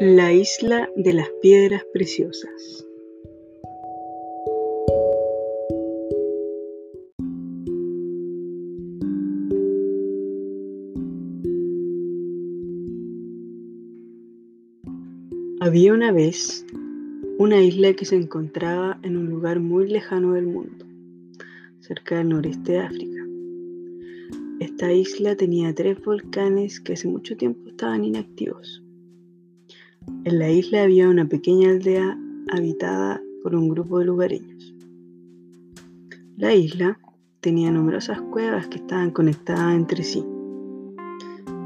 La isla de las piedras preciosas. Había una vez una isla que se encontraba en un lugar muy lejano del mundo, cerca del noreste de África. Esta isla tenía tres volcanes que hace mucho tiempo estaban inactivos en la isla había una pequeña aldea habitada por un grupo de lugareños. La isla tenía numerosas cuevas que estaban conectadas entre sí.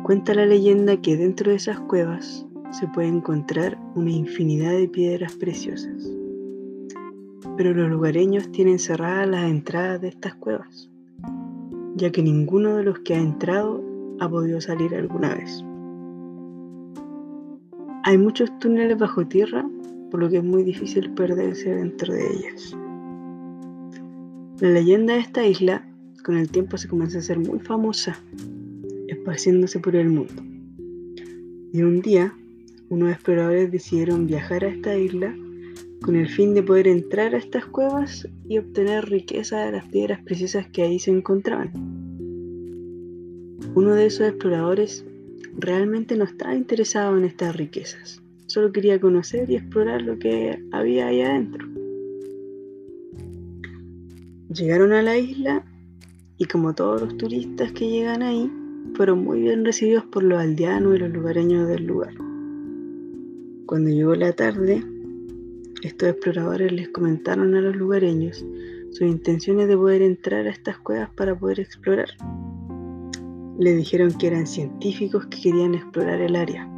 Cuenta la leyenda que dentro de esas cuevas se puede encontrar una infinidad de piedras preciosas. Pero los lugareños tienen cerradas las entradas de estas cuevas, ya que ninguno de los que ha entrado ha podido salir alguna vez. Hay muchos túneles bajo tierra, por lo que es muy difícil perderse dentro de ellos. La leyenda de esta isla con el tiempo se comenzó a hacer muy famosa, esparciéndose por el mundo. Y un día, unos exploradores decidieron viajar a esta isla con el fin de poder entrar a estas cuevas y obtener riqueza de las piedras preciosas que ahí se encontraban. Uno de esos exploradores realmente no estaba interesado en estas riquezas, solo quería conocer y explorar lo que había ahí adentro. Llegaron a la isla y como todos los turistas que llegan ahí, fueron muy bien recibidos por los aldeanos y los lugareños del lugar. Cuando llegó la tarde, estos exploradores les comentaron a los lugareños sus intenciones de poder entrar a estas cuevas para poder explorar. Le dijeron que eran científicos que querían explorar el área.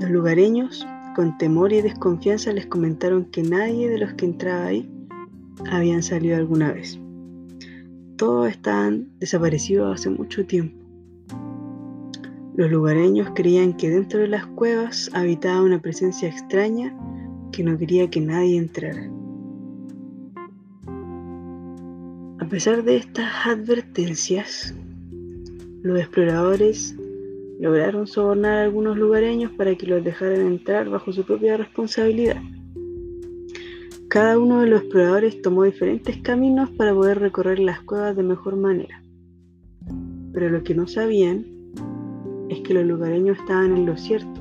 Los lugareños, con temor y desconfianza, les comentaron que nadie de los que entraba ahí habían salido alguna vez. Todos estaban desaparecidos hace mucho tiempo. Los lugareños creían que dentro de las cuevas habitaba una presencia extraña que no quería que nadie entrara. A pesar de estas advertencias, los exploradores lograron sobornar a algunos lugareños para que los dejaran entrar bajo su propia responsabilidad. Cada uno de los exploradores tomó diferentes caminos para poder recorrer las cuevas de mejor manera. Pero lo que no sabían es que los lugareños estaban en lo cierto.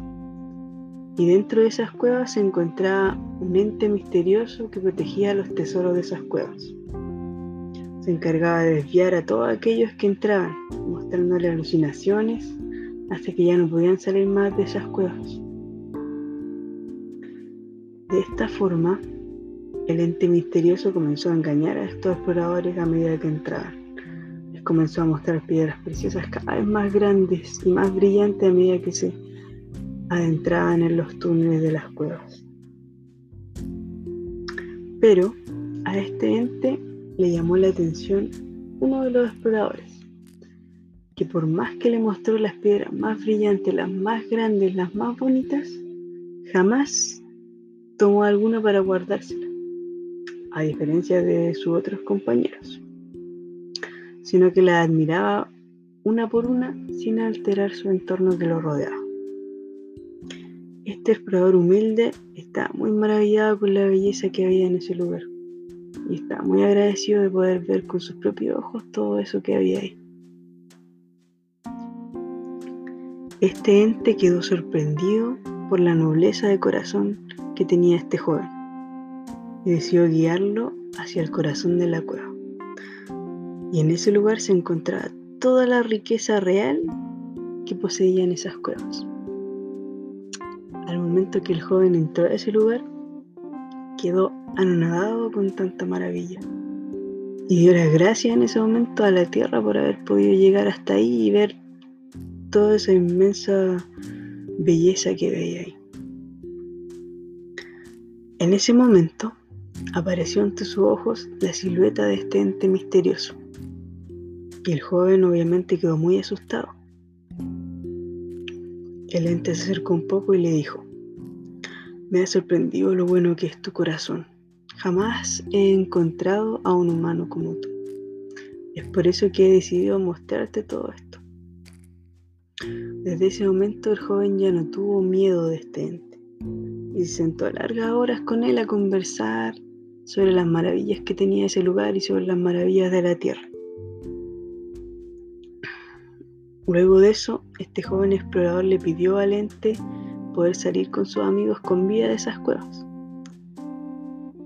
Y dentro de esas cuevas se encontraba un ente misterioso que protegía los tesoros de esas cuevas se encargaba de desviar a todos aquellos que entraban, mostrándole alucinaciones hasta que ya no podían salir más de esas cuevas. De esta forma, el ente misterioso comenzó a engañar a estos exploradores a medida que entraban. Les comenzó a mostrar piedras preciosas cada vez más grandes y más brillantes a medida que se adentraban en los túneles de las cuevas. Pero a este ente le llamó la atención uno de los exploradores, que por más que le mostró las piedras más brillantes, las más grandes, las más bonitas, jamás tomó alguna para guardársela, a diferencia de sus otros compañeros, sino que la admiraba una por una sin alterar su entorno que lo rodeaba. Este explorador humilde estaba muy maravillado con la belleza que había en ese lugar y estaba muy agradecido de poder ver con sus propios ojos todo eso que había ahí. Este ente quedó sorprendido por la nobleza de corazón que tenía este joven y decidió guiarlo hacia el corazón de la cueva. Y en ese lugar se encontraba toda la riqueza real que poseían esas cuevas. Al momento que el joven entró a ese lugar, quedó anonadado con tanta maravilla. Y dio las gracias en ese momento a la tierra por haber podido llegar hasta ahí y ver toda esa inmensa belleza que veía ahí. En ese momento apareció ante sus ojos la silueta de este ente misterioso. Y el joven obviamente quedó muy asustado. El ente se acercó un poco y le dijo, me ha sorprendido lo bueno que es tu corazón. Jamás he encontrado a un humano como tú. Es por eso que he decidido mostrarte todo esto. Desde ese momento el joven ya no tuvo miedo de este ente y se sentó largas horas con él a conversar sobre las maravillas que tenía ese lugar y sobre las maravillas de la tierra. Luego de eso, este joven explorador le pidió al ente poder salir con sus amigos con vida de esas cuevas.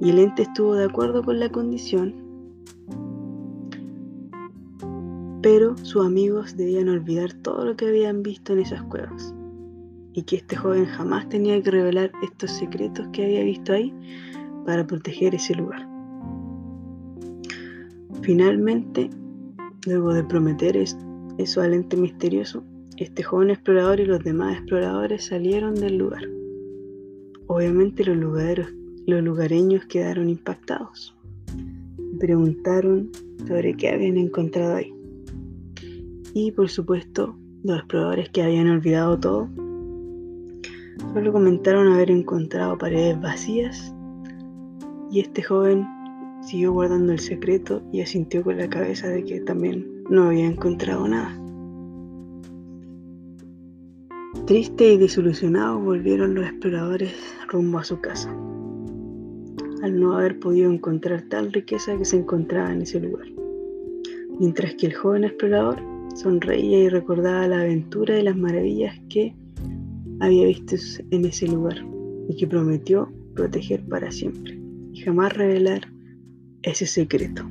Y el ente estuvo de acuerdo con la condición, pero sus amigos debían olvidar todo lo que habían visto en esas cuevas y que este joven jamás tenía que revelar estos secretos que había visto ahí para proteger ese lugar. Finalmente, luego de prometer eso al ente misterioso, este joven explorador y los demás exploradores salieron del lugar. Obviamente los, los lugareños quedaron impactados. Preguntaron sobre qué habían encontrado ahí. Y por supuesto, los exploradores que habían olvidado todo, solo comentaron haber encontrado paredes vacías y este joven siguió guardando el secreto y asintió con la cabeza de que también no había encontrado nada. Triste y desilusionado volvieron los exploradores rumbo a su casa, al no haber podido encontrar tal riqueza que se encontraba en ese lugar. Mientras que el joven explorador sonreía y recordaba la aventura y las maravillas que había visto en ese lugar y que prometió proteger para siempre jamás revelar ese secreto.